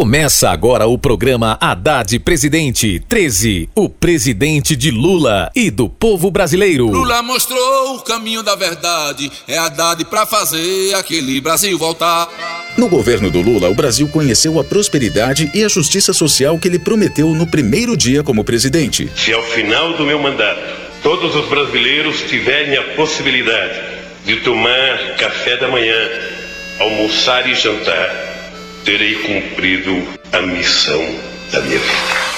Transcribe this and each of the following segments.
Começa agora o programa Haddad Presidente 13, o presidente de Lula e do povo brasileiro. Lula mostrou o caminho da verdade, é Haddad pra fazer aquele Brasil voltar. No governo do Lula, o Brasil conheceu a prosperidade e a justiça social que ele prometeu no primeiro dia como presidente. Se ao final do meu mandato todos os brasileiros tiverem a possibilidade de tomar café da manhã, almoçar e jantar, terei cumprido a missão da minha vida.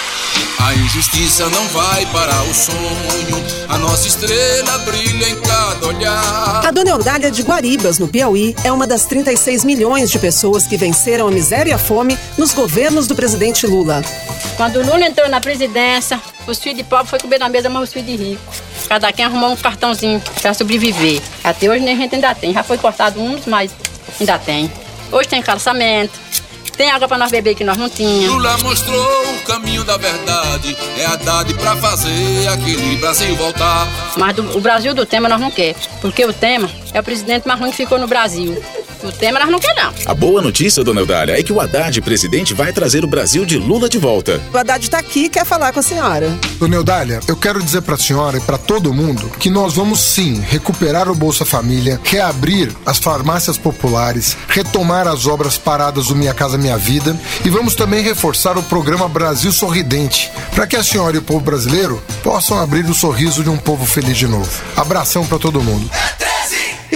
A injustiça não vai parar o sonho, a nossa estrela brilha em cada olhar. A Dona Eudália de Guaribas, no Piauí, é uma das 36 milhões de pessoas que venceram a miséria e a fome nos governos do presidente Lula. Quando o Lula entrou na presidência, os filhos de pobre foi comer na mesa, mas os filhos de rico. Cada quem arrumou um cartãozinho para sobreviver. Até hoje nem a gente ainda tem. Já foi cortado uns, mas ainda tem. Hoje tem calçamento, tem água para nós beber que nós não tínhamos. Lula mostrou o caminho da verdade, é Haddad pra fazer aquele Brasil voltar. Mas do, o Brasil do tema nós não quer, porque o tema é o presidente mais ruim que ficou no Brasil. O tema nós não queremos. A boa notícia, dona Eudália, é que o Haddad presidente vai trazer o Brasil de Lula de volta. O Haddad tá aqui e quer falar com a senhora. Dona Eudália, eu quero dizer pra senhora e pra todo mundo que nós vamos sim recuperar o Bolsa Família, reabrir as farmácias populares, retomar as obras paradas do Minha Casa Minha Vida e vamos também reforçar o programa Brasil Sorridente, para que a senhora e o povo brasileiro possam abrir o sorriso de um povo feliz de novo. Abração pra todo mundo.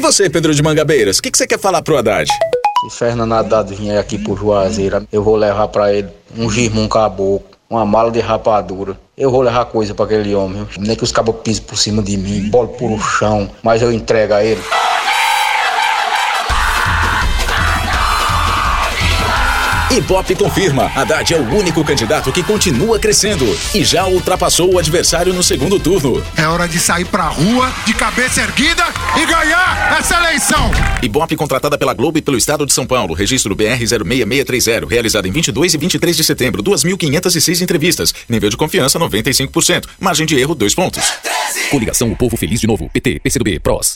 Você, Pedro de Mangabeiras, o que, que você quer falar pro Haddad? Se Fernando Haddad vier aqui pro Juazeiro, eu vou levar pra ele um girmão caboclo, uma mala de rapadura. Eu vou levar coisa pra aquele homem. Nem que os caboclos pisem por cima de mim, bolo por chão, mas eu entrego a ele. Ibope confirma, Haddad é o único candidato que continua crescendo. E já ultrapassou o adversário no segundo turno. É hora de sair pra rua, de cabeça erguida e ganhar essa eleição! Ibope contratada pela Globo e pelo Estado de São Paulo, registro BR 06630, realizado em 22 e 23 de setembro, 2.506 entrevistas, nível de confiança 95%, margem de erro 2 pontos. Coligação O Povo Feliz de Novo, PT, PCdoB, PROS.